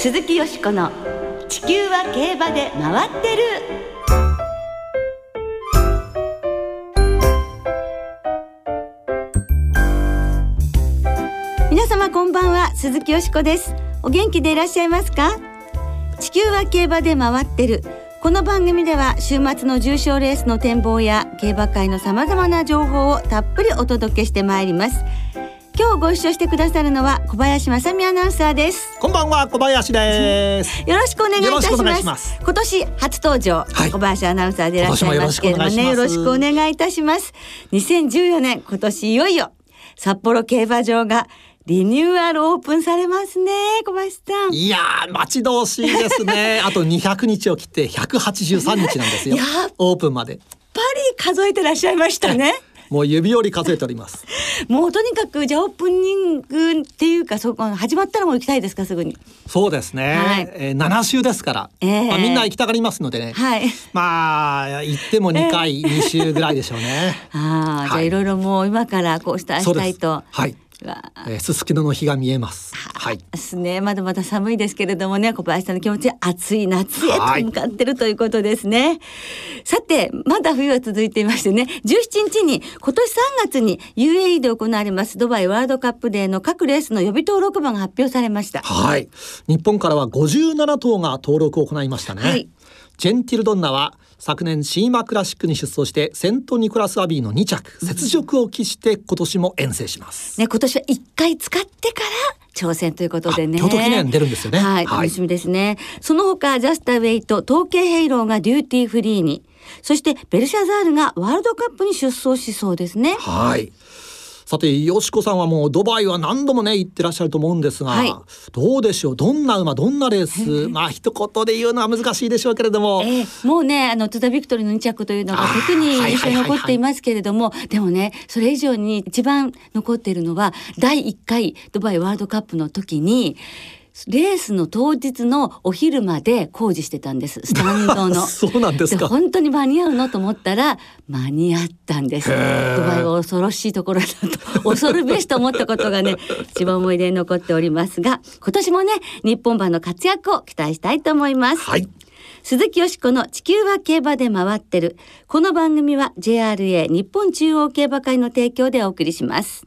鈴木よしこの「地球は競馬で回ってる」皆様こんばんは鈴木よしこです。お元気でいらっしゃいますか？地球は競馬で回ってる。この番組では週末の重賞レースの展望や競馬界のさまざまな情報をたっぷりお届けしてまいります。今日ご一緒してくださるのは小林正美アナウンサーです。こんばんは小林です。よろしくお願いいたします。今年初登場、はい、小林アナウンサーでいらっしゃいますけれどもねよろしくお願いいたします。2014年今年いよいよ札幌競馬場がリニューアルオープンされますね小林さん。いや待ち遠しいですね。あと200日を切って183日なんですよ。オープンまで。やっぱり数えてらっしゃいましたねもう指折り数えております。もうとにかくじゃあオープニングっていうかそこ始まったらもう行きたいですかすぐに。そうですね、はい、えー、7週ですから、えー、まあ、みんな行きたがりますのでね、はい、まあ行っても2回、えー、2週ぐらいでしょうね。ああ、はい、じゃあい。ろいろもう今からこうしたしたいと。はいすすきのの日が見えます。はい。ですね。まだまだ寒いですけれどもね、小林さんの気持ち暑い夏へと向かってるということですね。はい、さて、まだ冬は続いていましてね、17日に今年3月に UAE で行われますドバイワールドカップデーの各レースの予備登録馬が発表されました。はい。日本からは57頭が登録を行いましたね。はい。ジェンティルドンナは昨年シーマクラシックに出走してセントニコラス・アビーの2着雪辱を期して今年も遠征します、ね今年は1回使ってから挑戦ということでね。京都記念出るんですよね。はい、楽しみですね。はい、その他、ジャスタウェイとトウケイヘイローがデューティーフリーに、そしてベルシャザールがワールドカップに出走しそうですね。はい。さてよしこさんはもうドバイは何度もね行ってらっしゃると思うんですが、はい、どうでしょう？どんな馬どんなレース？まあ一言で言うのは難しいでしょうけれども、えー、もうねあの津田ビクトリーの2着というのが特に印象に残っていますけれども、でもねそれ以上に一番残っているのは第1回ドバイワールドカップの時にレースの当日のお昼まで工事してたんです。スタンドの。そうなんですか。本当に間に合うのと思ったら間に合ったんです。ドバイは恐ろしいところだと。恐るべしと思ったことがね一番思い出に残っておりますが今年もね日本馬の活躍を期待したいと思います、はい。鈴木よしこの地球は競馬で回ってる。この番組は JRA 日本中央競馬会の提供でお送りします。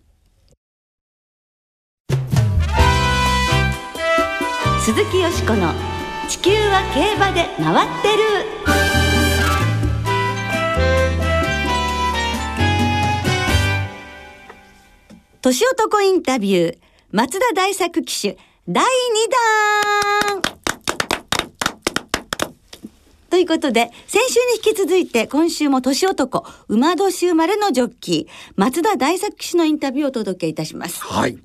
鈴木よしこの「地球は競馬で回ってる」年男インタビュー松田大作騎手第2弾ということで、先週に引き続いて、今週も年男、馬年生まれのジョッキー、松田大作騎手のインタビューをお届けいたします。はい。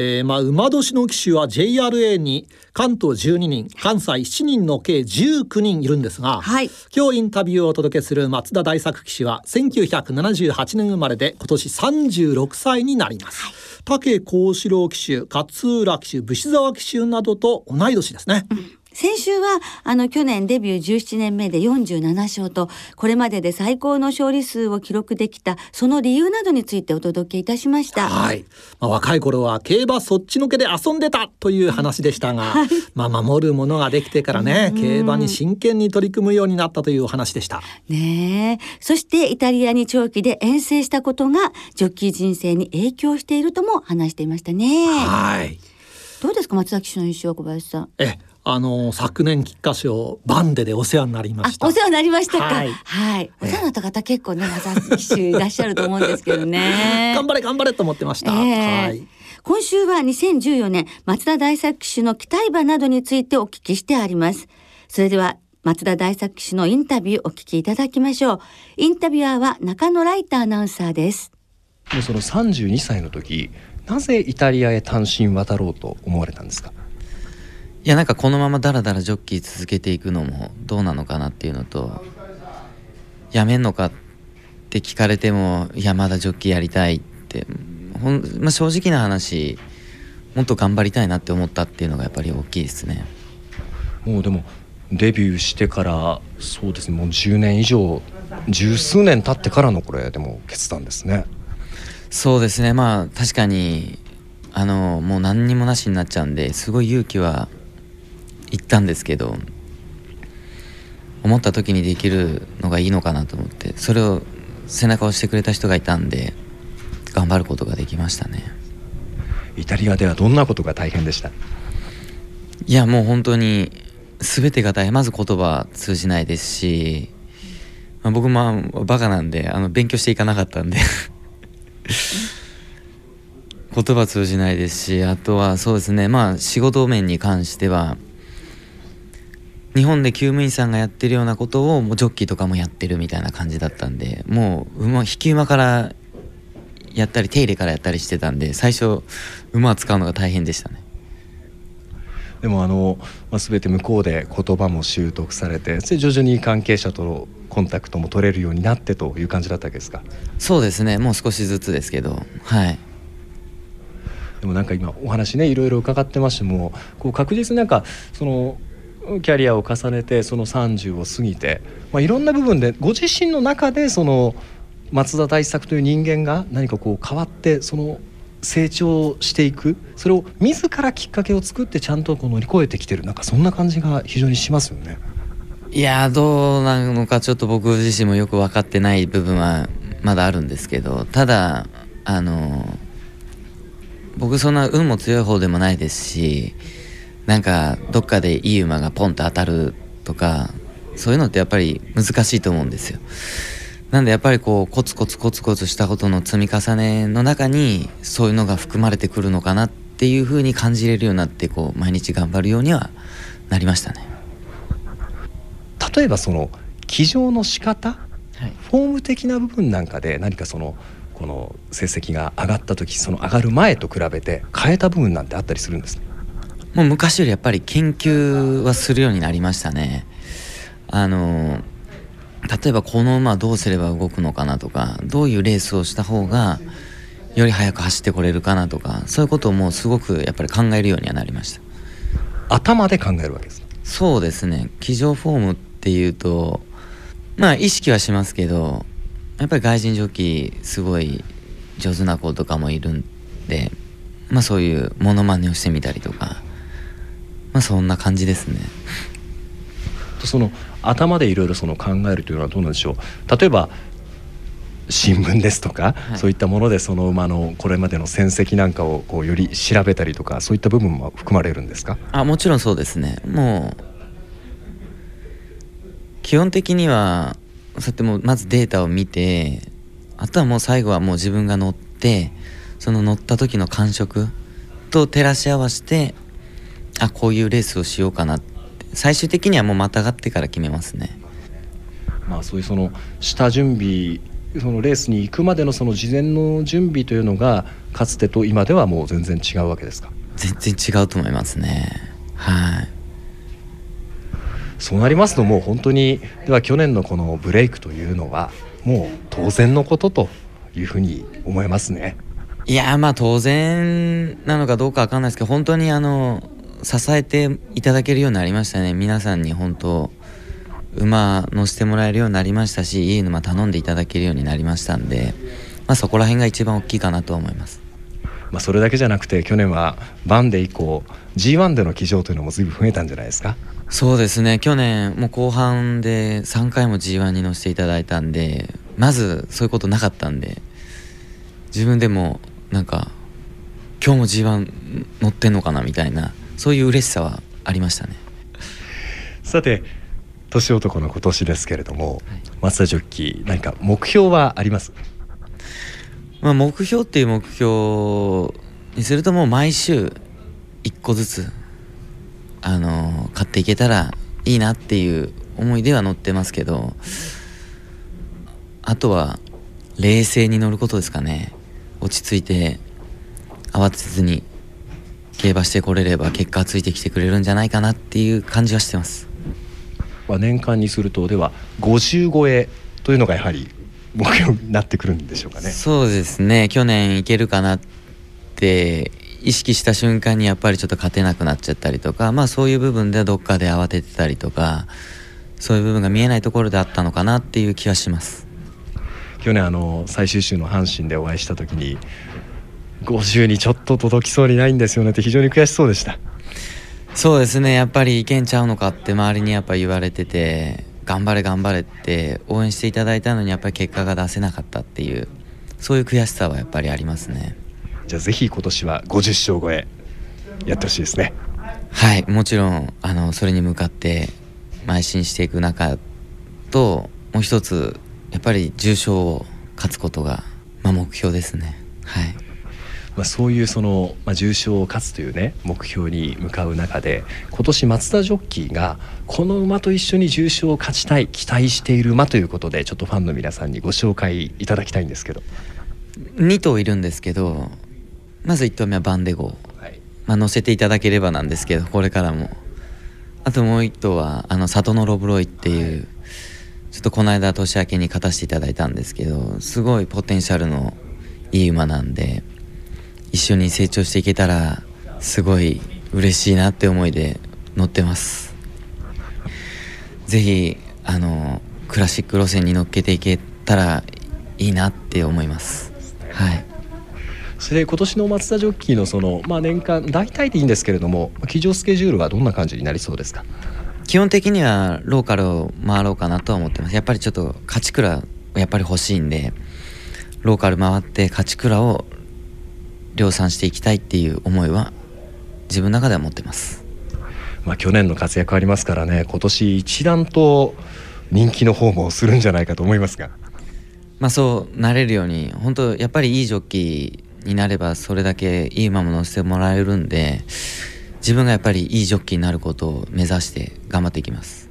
えー、まあ馬年の騎手は JRA に関東12人関西7人の計19人いるんですが、はい、今日インタビューをお届けする松田大作騎手は1978年生まれで今年36歳になります、はい、武幸四郎騎手勝浦騎手武士沢騎手などと同い年ですね、うん先週はあの去年デビュー17年目で47勝とこれまでで最高の勝利数を記録できたその理由などについてお届けいたしました。はい。まあ、若い頃は競馬そっちのけで遊んでたという話でしたが、はい、まあ守るものができてからね、競馬に真剣に取り組むようになったというお話でした。ねえ。そしてイタリアに長期で遠征したことがジョッキー人生に影響しているとも話していましたね。はい。どうですか松崎氏の印象は小林さん。えあの昨年菊花賞バンデでお世話になりました。お世話になりましたか。はい。はい、お世話になった方結構ね、また騎手いらっしゃると思うんですけどね。頑張れ頑張れと思ってました。えー、はい。今週は2014年松田大作騎手の期待馬などについてお聞きしてあります。それでは松田大作騎手のインタビューお聞きいただきましょう。インタビュアーは中野ライターアナウンサーです。もうその32歳の時、なぜイタリアへ単身渡ろうと思われたんですか？いやなんかこのままダラダラジョッキー続けていくのもどうなのかなっていうのとやめんのかって聞かれてもいやまだジョッキーやりたいってほん、まあ、正直な話もっと頑張りたいなって思ったっていうのがやっぱり大きいですね。もうでもデビューしてからそうですねもう10年以上十数年経ってからのこれでも決断ですね。そうですね。まあ確かにあのもう何にもなしになっちゃうんですごい勇気は行ったんですけど思った時にできるのがいいのかなと思ってそれを背中を押してくれた人がいたんで頑張ることができましたね。イタリアではどんなことが大変でした？いやもう本当に全てが大変まず言葉通じないですし、まあ、僕まあバカなんであの勉強していかなかったんで 言葉通じないですしあとはそうですねまあ仕事面に関しては日本で厩務員さんがやってるようなことをもうジョッキーとかもやってるみたいな感じだったんでもう馬引き馬からやったり手入れからやったりしてたんで最初馬を使うのが大変でしたね。でもあの、まあ、全て向こうで言葉も習得されて徐々に関係者とのコンタクトも取れるようになってという感じだったわけですか？そうですね。もう少しずつですけどはい。でもなんか今お話ねいろいろ伺ってましてもこう確実になんかそのキャリアを重ねてその30を過ぎて、まあ、いろんな部分でご自身の中でその松田大作という人間が何かこう変わってその成長していくそれを自らきっかけを作ってちゃんとこう乗り越えてきてるなんかそんな感じが非常にしますよね。いやどうなのかちょっと僕自身もよく分かってない部分はまだあるんですけどただあの僕そんな運も強い方でもないですしなんかどっかでいい馬がポンと当たるとかそういうのってやっぱり難しいと思うんですよ。なんでやっぱりこうコツコツコツコツしたことの積み重ねの中にそういうのが含まれてくるのかなっていうふうに感じれるようになってこう毎日頑張るようにはなりましたね。例えばその騎乗の仕方、はい、フォーム的な部分なんかで何かそのこの成績が上がった時その上がる前と比べて変えた部分なんてあったりするんですか？もう昔よりやっぱり研究はするようになりましたね。あの例えばこの馬どうすれば動くのかなとかどういうレースをした方がより速く走ってこれるかなとかそういうことをもうすごくやっぱり考えるようにはなりました。頭で考えるわけですそうですね。騎乗フォームっていうとまあ意識はしますけどやっぱり外人ジョッキーすごい上手な子とかもいるんでまあそういうモノマネをしてみたりとかまあそんな感じですね。その頭でいろいろその考えるというのはどうなんでしょう？例えば新聞ですとか、はい、そういったものでその馬のこれまでの戦績なんかをこうより調べたりとかそういった部分も含まれるんですか？あもちろんそうですね。もう基本的にはそうやってもうまずデータを見てあとはもう最後はもう自分が乗ってその乗った時の感触と照らし合わせてあこういうレースをしようかなって。最終的にはもうまたがってから決めますね。まあ、そういうその下準備そのレースに行くまでのその事前の準備というのがかつてと今ではもう全然違うわけですか？全然違うと思いますね。はい。そうなりますともう本当にでは去年のこのブレイクというのはもう当然のことというふうに思いますね。いやまあ当然なのかどうかわかんないですけど本当にあの支えていただけるようになりましたね。皆さんに本当馬乗せてもらえるようになりましたしいい馬頼んでいただけるようになりましたんで、まあ、そこら辺が一番大きいかなと思います。まあ、それだけじゃなくて去年はバンデ以降 G1 での騎乗というのも随分増えたんじゃないですか？そうですね。去年もう後半で3回も G1 に乗せていただいたんでまずそういうことなかったんで自分でもなんか今日も G1 乗ってんのかなみたいなそういう嬉しさはありましたね。さて年男の今年ですけれども、はい、松田ジョッキー何か目標はあります？まあ、目標っていう目標にするともう毎週1個ずつあの買っていけたらいいなっていう思いでは乗ってますけどあとは冷静に乗ることですかね。落ち着いて慌てずに競馬してこれれば結果ついてきてくれるんじゃないかなっていう感じはしてます。年間にするとでは50超えというのがやはり目標になってくるんでしょうかね。そうですね去年いけるかなって意識した瞬間にやっぱりちょっと勝てなくなっちゃったりとかまあそういう部分でどっかで慌ててたりとかそういう部分が見えないところであったのかなっていう気はします。去年あの最終週の阪神でお会いした時に50にちょっと届きそうにないんですよねって非常に悔しそうでした。そうですね。やっぱりいけんちゃうのかって周りにやっぱ言われてて頑張れ頑張れって応援していただいたのにやっぱり結果が出せなかったっていうそういう悔しさはやっぱりありますね。じゃあぜひ今年は50勝超えやってほしいですね。はい。もちろんあのそれに向かって邁進していく中ともう一つやっぱり重賞を勝つことが、まあ、目標ですね。はいまあ、そういうその、まあ、重賞を勝つというね目標に向かう中で今年松田ジョッキーがこの馬と一緒に重賞を勝ちたい期待している馬ということでちょっとファンの皆さんにご紹介いただきたいんですけど。2頭いるんですけどまず1頭目はバンデゴー、はい。まあ、乗せていただければなんですけどこれからも。あともう1頭はあの里のロブロイっていう、はい、ちょっとこの間年明けに勝たせていただいたんですけどすごいポテンシャルのいい馬なんで一緒に成長していけたらすごい嬉しいなって思いで乗ってます。ぜひあのクラシック路線に乗っけていけたらいいなって思います。はい。それで今年の松田ジョッキーのその、まあ、年間大体でいいんですけれども騎乗スケジュールはどんな感じになりそうですか？基本的にはローカルを回ろうかなとは思ってます。やっぱりちょっと勝ち倉やっぱり欲しいんでローカル回って勝ち倉を量産していきたいっていう思いは自分の中では持ってます。まあ、去年の活躍ありますからね今年一段と人気の方もするんじゃないかと思いますが。まあそうなれるように本当やっぱりいいジョッキーになればそれだけいい馬も乗せてもらえるんで自分がやっぱりいいジョッキーになることを目指して頑張っていきます。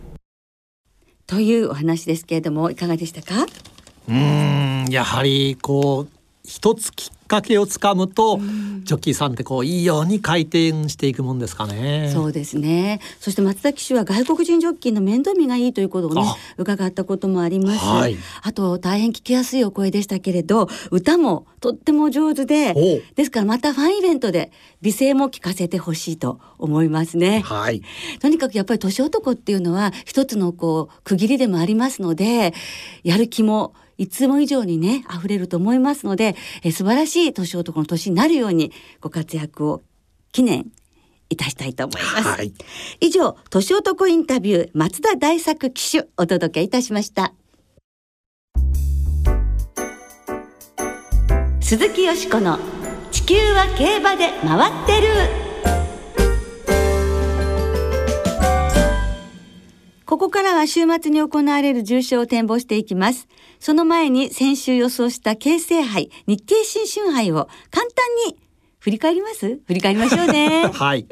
というお話ですけれどもいかがでしたか？うんやはりこう一つきっかけをつかむと、ジョッキーさんってこういいように回転していくもんですかね。そうですね。そして松田騎手は外国人ジョッキーの面倒見がいいということをね伺ったこともあります。はい、あと大変聞きやすいお声でしたけれど、歌もとっても上手で、ですからまたファンイベントで美声も聞かせてほしいと思いますね。はい。とにかくやっぱり年男っていうのは一つのこう区切りでもありますので、やる気もいつも以上にね溢れると思いますので、え素晴らしい年男の年になるようにご活躍を記念いたしたいと思います、はい、以上年男インタビュー松田大作騎手お届けいたしました。鈴木よしこの地球は競馬で回ってるここからは週末に行われる重賞を展望していきます。その前に先週予想した京成杯、日経新春杯を簡単に振り返ります？振り返りましょうね。はい。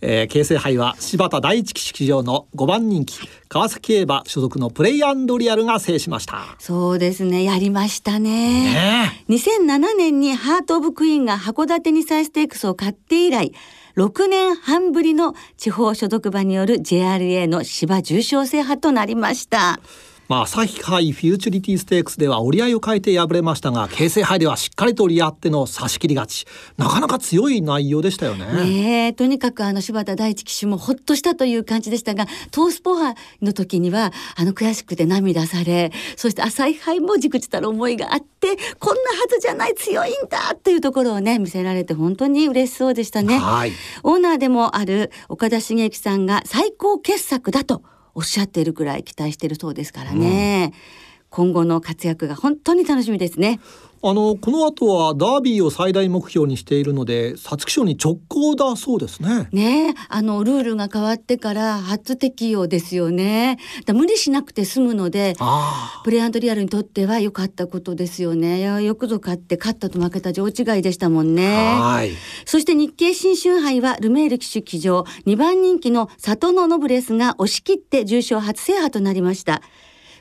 えー、京成杯は柴田第一騎乗の5番人気、川崎競馬所属のプレイアンドリアルが制しました。そうですね。やりましたね。ね2007年にハートオブクイーンが函館にサイステークスを買って以来、6年半ぶりの地方所属馬による JRA の芝重賞制覇となりました。まあ、朝日杯フューチュリティステークスでは折り合いを変えて敗れましたが京成杯ではしっかりと折り合っての差し切り勝ちなかなか強い内容でしたよね。ねとにかくあの柴田大地騎手もほっとしたという感じでしたがトースポハの時にはあの悔しくて涙されそして朝日杯もじくじたる思いがあってこんなはずじゃない強いんだっていうところをね見せられて本当に嬉しそうでしたね。オーナーでもある岡田茂之さんが最高傑作だとおっしゃっているくらい期待しているそうですからね、うん、今後の活躍が本当に楽しみですねあのこの後はダービーを最大目標にしているので皐月賞に直行だそうですね。ねあのルールが変わってから初適用ですよね。だ無理しなくて済むのでプレアンドリアルにとっては良かったことですよね。よくぞ勝って勝ったと負けた上違いでしたもんね。はいそして日経新春杯はルメール騎手騎乗2番人気の里のノブレスが押し切って重賞初制覇となりました。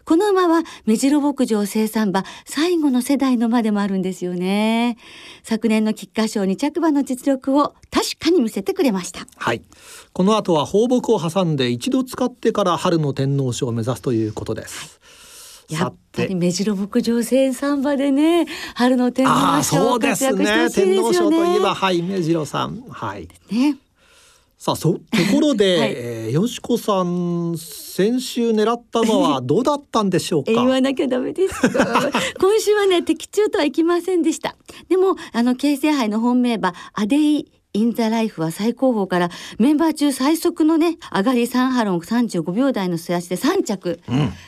この馬は目白牧場生産馬最後の世代の馬でもあるんですよね。昨年の菊花賞に着馬の実力を確かに見せてくれました。はい。この後は放牧を挟んで一度使ってから春の天皇賞を目指すということです、はい。やっぱり目白牧場生産馬でね春の天皇賞活躍してほしいですよね。天皇賞といえばはい目白さん。はい。ね。さあそところで、はい、えー、よしこさん先週狙ったのはどうだったんでしょうか？言わなきゃダメです 今週はね的中とはいきませんでした。でもあの京成杯の本命馬アデイインザライフは最高峰からメンバー中最速のね上がり3ハロン35秒台の末足で3着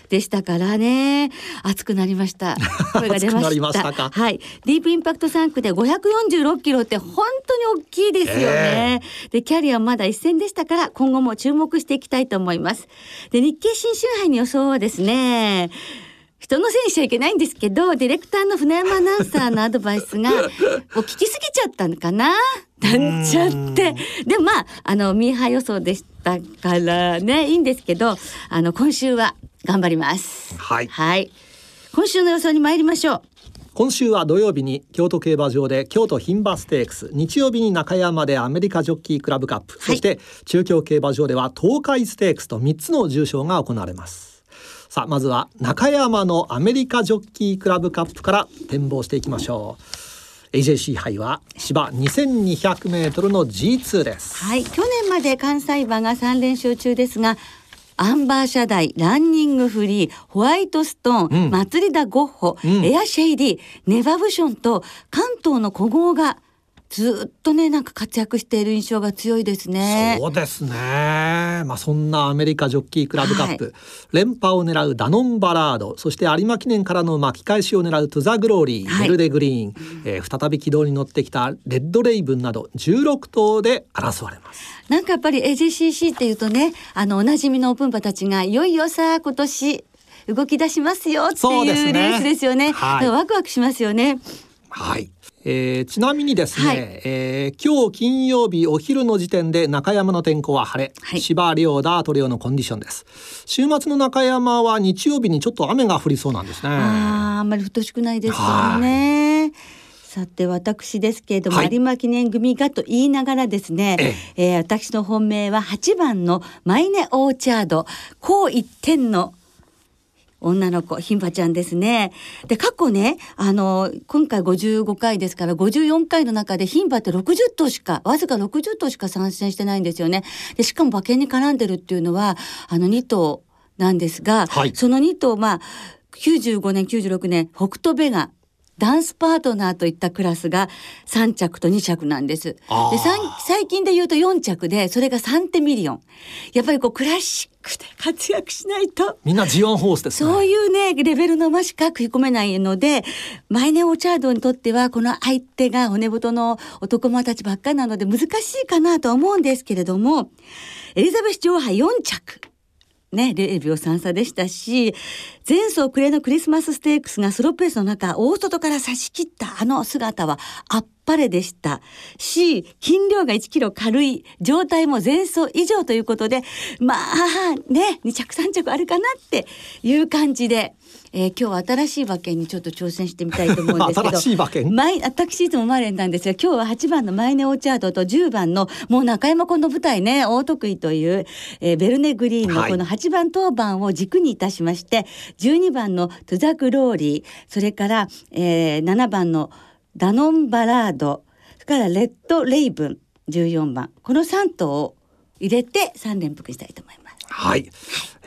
でしたからね、うん、熱くなりました。声が出ました。はい。ディープインパクト3区で546キロって本当に大きいですよね、えー、でキャリアまだ一戦でしたから今後も注目していきたいと思います。で日経新春杯の予想はですね人のせいにしちゃいけないんですけどディレクターの船山アナウンサーのアドバイスが もう聞きすぎちゃったのかな？なんちゃって。でもまああのミーハー予想でしたからねいいんですけどあの今週は頑張ります。はい、はい、今週の予想に参りましょう。今週は土曜日に京都競馬場で京都牝馬ステークス。日曜日に中山でアメリカジョッキークラブカップ、はい、そして中京競馬場では東海ステークスと3つの重賞が行われますさあまずは中山のアメリカジョッキークラブカップから展望していきましょう。AJC 杯は芝2200メートルの G2 です。はい去年まで関西馬が3連勝中ですがアンバーシャダイ、ランニングフリー、ホワイトストーン、うん、マツリダゴッホ、うん、エアシェイディ、ネバブションと関東の古豪がずっとねなんか活躍している印象が強いですね。そうですね。まあそんなアメリカジョッキークラブカップ、はい、連覇を狙うダノンバラード、そして有馬記念からの巻き返しを狙うトゥザグローリー、はい、ベルデグリーン、えー、再び軌道に乗ってきたレッドレイブンなど16頭で争われます。なんかやっぱり AJCC っていうとね、あのおなじみのオープン馬たちがいよいよさ今年動き出しますよっていうレースですよね。ねはい、ワクワクしますよね。はい。えー、ちなみにですね、はい、えー、今日金曜日お昼の時点で中山の天候は晴れ、はい、芝涼ダート量のコンディションです。週末の中山は日曜日にちょっと雨が降りそうなんですね。ああんまり太しくないですよね。さて私ですけれども、はい、有馬記念組がと言いながらですね、ええ。ー、私の本命は8番のマイネオーチャード高一点の女の子、ひんばちゃんですね。で、過去ね、あの、今回55回ですから、54回の中でひんばって60頭しか、わずか60頭しか参戦してないんですよね。で、しかも馬券に絡んでるっていうのは、あの2頭なんですが、はい、その2頭、まあ、95年、96年、北斗ベガ、ダンスパートナーといったクラスが3着と2着なんです。で最近で言うと4着でそれがサンテミリオン。やっぱりこうクラシックで活躍しないと。みんな G1 ホースです、ね、そういうねレベルの馬しか食い込めないのでマイネオチャードにとってはこの相手が骨太の男馬たちばっかりなので難しいかなと思うんですけれどもエリザベス女王杯4着。ね、0秒3差でしたし、前走暮れのクリスマスステークスがスローペースの中、大外から差し切ったあの姿はあっぱれでした。し、筋量が1キロ軽い、状態も前走以上ということで、まあね、2着3着あるかなっていう感じで、えー、今日は新しい馬券にちょっと挑戦してみたいと思うんですけど 新しい馬券？私いつもマーレンなんですが今日は8番のマイネオーチャードと10番のもう中山この舞台ね大得意という、えー、ヴェルデグリーンのこの8番当番を軸にいたしまして、はい、12番のトゥザグローリーそれから、えー、7番のダノンバラードそれからレッドレイブン14番。この3頭を入れて3連複したいと思います。はい、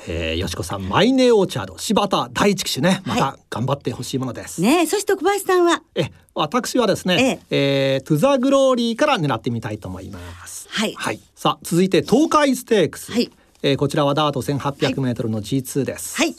えー、淑子さんマイネオーチャード柴田大知騎手ね。また頑張ってほしいものです、はい、ねそして小林さんは？え私はですね、ええ。えー、トゥザグローリーから狙ってみたいと思います。はい、はい、さあ続いて東海ステークス、はい、えー、こちらはダート1800メートルの G2 です。はい。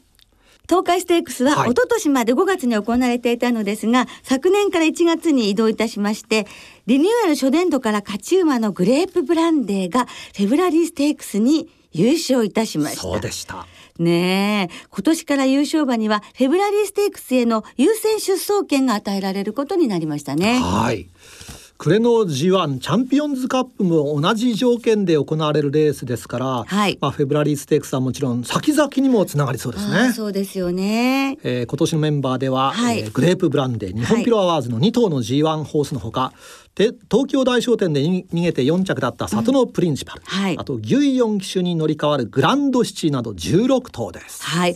東海ステークスは一昨年まで5月に行われていたのですが、はい、昨年から1月に移動いたしましてリニューアル初年度から勝ち馬のグレープブランデーがフェブラリーステークスに優勝いたしました。そうでした。ねえ、今年から優勝馬にはフェブラリーステークスへの優先出走権が与えられることになりましたね。はい。暮れの G1 チャンピオンズカップも同じ条件で行われるレースですから、はい、まあ、フェブラリーステークスはもちろん先々にもつながりそうですね。そうですよね、えー、今年のメンバーでは、はい、えー、グレープブランデー日本ピロアワーズの2頭の G1 ホースのほか、で東京大商店で逃げて4着だった里のプリンシパル、うん。はい、あとギュイヨン騎手に乗り換わるグランドシチなど16頭です。はい、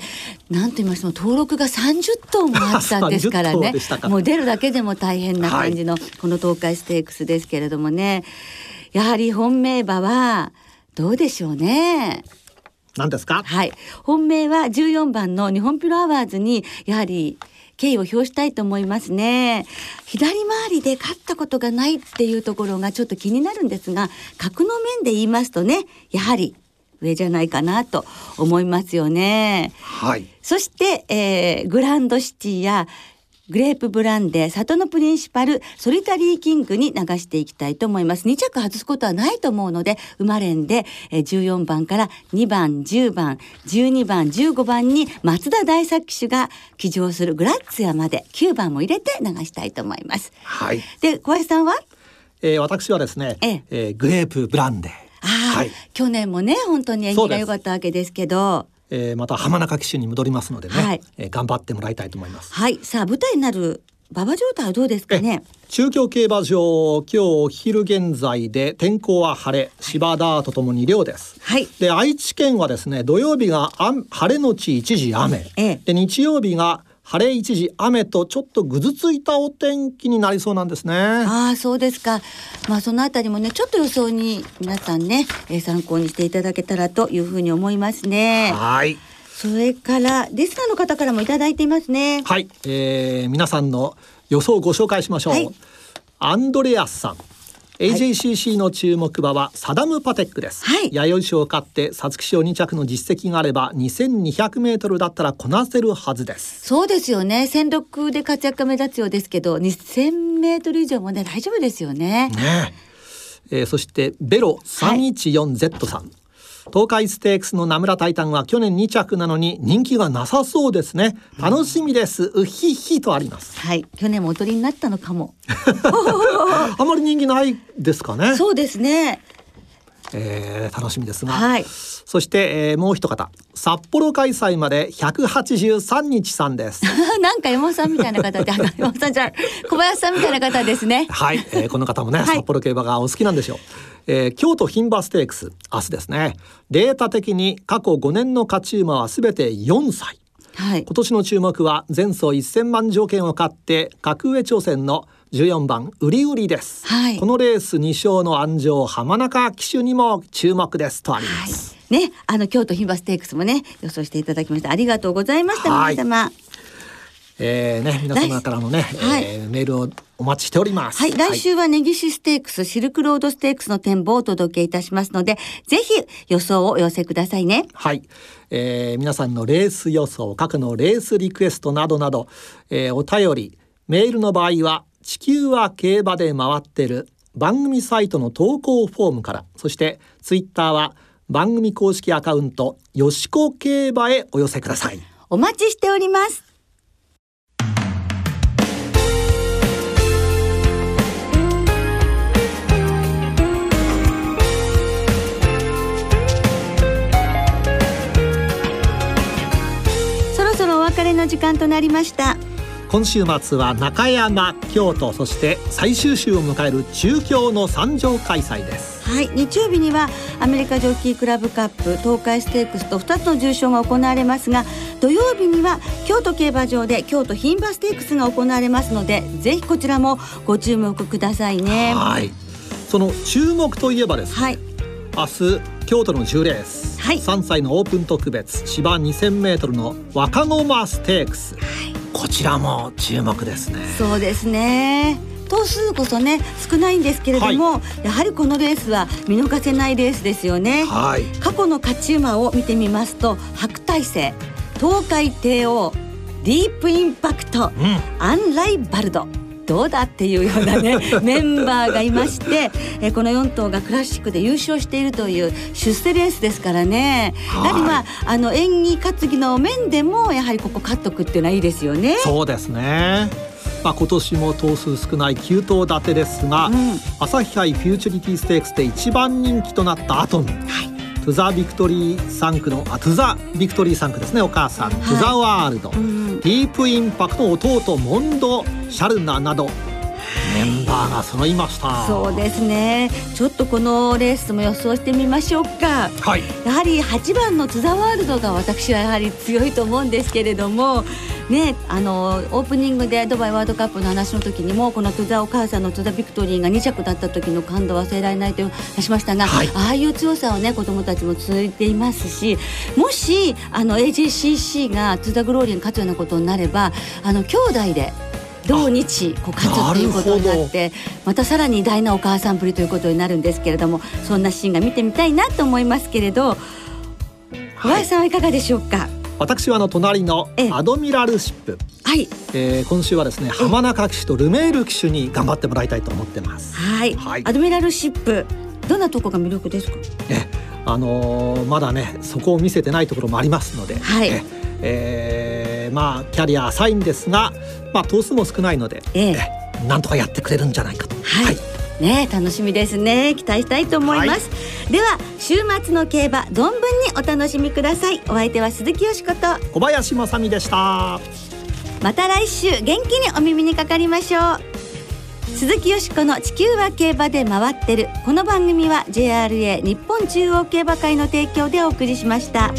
なんと言いましても登録が30頭もあったんですからね。もう出るだけでも大変な感じの、この東海ステークスですけれどもね。やはり本命馬はどうでしょうね。何ですか？はい。本命は14番の日本ピロアワーズにやはり敬意を表したいと思いますね左回りで勝ったことがないっていうところがちょっと気になるんですが格の面で言いますとねやはり上じゃないかなと思いますよね。はい。そして、えー、グランドシチーやグレープブランデー、サトノプリンシパル、ソリタリーキングに流していきたいと思います。2着外すことはないと思うので、生まれんで、え14番から2番、10番、12番、15番に松田大作騎手が騎乗するグラッツィアまで9番も入れて流したいと思います。はい。で、小林さんは？えー、私はですね、えええー、グレープブランデー。あはい、去年もね本当に縁起が良かったわけですけど。えー、また浜中騎手に戻りますのでね、はい、えー、頑張ってもらいたいと思います。はい、さあ舞台になる馬場状態はどうですか？ね。中京競馬場今日お昼現在で天候は晴れ芝ダートともに量です。はい。で愛知県はですね土曜日が晴れのち一時雨、ええ、で日曜日が晴れ一時雨とちょっとぐずついたお天気になりそうなんですね。ああそうですか。まあそのあたりもねちょっと予想に皆さんね、えー、参考にしていただけたらというふうに思いますね。はい。それからリスナーの方からもいただいていますね。はい、えー、皆さんの予想をご紹介しましょう。はい、アンドレアスさん。AJCC の注目馬はサダムパテックです、はい、弥生賞を勝って皐月賞2着の実績があれば2200メートルだったらこなせるはずです。そうですよね。戦力で活躍が目立つようですけど2000メートル以上もね大丈夫ですよね。ねえ。ー、そしてベロ 314Z さん、はい東海ステークスの名村タイタンは去年2着なのに人気がなさそうですね。楽しみです、うひひとあります。はい。去年もおとりになったのかも。あまり人気ないですかね。そうですね。えー、楽しみですが、はい、そして、えー、もう一方。札幌開催まで183日さんです。なんか山本さんみたいな方で山本さんじゃ小林さんみたいな方ですね。はい、えー、この方もね、はい、札幌競馬がお好きなんでしょう、えー、京都牝馬ステークス明日ですね。データ的に過去5年の勝ち馬はすべて4歳。はい、今年の注目は前走1000万条件を勝って格上挑戦の14番売り売りです、はい、このレース2勝の安城浜中騎手にも注目ですとあります、はい、ねあの京都牝馬ステークスもね予想していただきました。ありがとうございました皆様えーね、皆様からのね、はい、えー、メールをお待ちしております。はい、来週は根岸ステークス、シルクロードステークスの展望をお届けいたしますので、ぜひ予想をお寄せくださいね。はい、えー、皆さんのレース予想、過去のレースリクエストなどなど、えー、お便り、メールの場合は地球は競馬で回ってる番組サイトの投稿フォームからそしてツイッターは番組公式アカウントよしこ競馬へお寄せください。お待ちしております時間となりました。今週末は中山京都そして最終週を迎える中京の三条開催です。はい日曜日にはアメリカジョッキークラブカップ東海ステークスと2つの重賞が行われますが土曜日には京都競馬場で京都牝馬ステークスが行われますのでぜひこちらもご注目くださいね。はい。その注目といえばですね、はい、明日京都の10レース、はい、3歳のオープン特別芝 2000m の若駒ステークス、はい。こちらも注目ですね。そうですね。頭数こそね少ないんですけれども、はい、やはりこのレースは見逃せないレースですよね、はい、過去の勝ち馬を見てみますと白大星東海帝王ディープインパクト、うん、アンライバルドどうだっていうようなね メンバーがいましてえこの4頭がクラシックで優勝しているという出世レースですからね。やはりまああの演技担ぎの面でもやはりここ勝っとくっていうのはいいですよね。そうですね。まあ、今年も頭数少ない9頭立てですが、うん、朝日杯フューチュリティステークスで一番人気となったアトム、はい、トゥザ・ビクトリー産駒のあトゥザ・ビクトリー産駒ですねお母さん、はい、トゥザ・ワールド、うん、ディープインパクト弟モンド・シャルナなどメンバーが揃いました。そうですね。ちょっとこのレースも予想してみましょうか、はい、やはり8番のトゥザワールドが私はやはり強いと思うんですけれどもね、あのオープニングでドバイワールドカップの話の時にもこの戸田お母さんの戸田ビクトリーが2着だった時の感動忘れられないと話しましたが、はい、ああいう強さをね子どもたちも続いていますしもしあの AJCC が津田グローリーに勝つようなことになればあの兄弟で同日こう勝つっていうことになってまたさらに偉大なお母さんぶりということになるんですけれどもそんなシーンが見てみたいなと思いますけれど小林さんはいかがでしょうか、私はあの隣のアドミラルシップ、はい、えー、今週はですね浜中騎手とルメール騎手に頑張ってもらいたいと思ってます。はい、はい、アドミラルシップどんなとこが魅力ですか？え、あのー、まだねそこを見せてないところもありますので、はい、えー、まあキャリア浅いんですが、まあ頭数も少ないので、ええ、なんとかやってくれるんじゃないかと。はい、はい。ね楽しみですね。期待したいと思います、はい、では週末の競馬存分にお楽しみください。お相手は鈴木よしこと。小林正美でした。また来週元気にお耳にかかりましょう。鈴木よしこの地球は競馬で回ってる。この番組は JRA 日本中央競馬会の提供でお送りしました。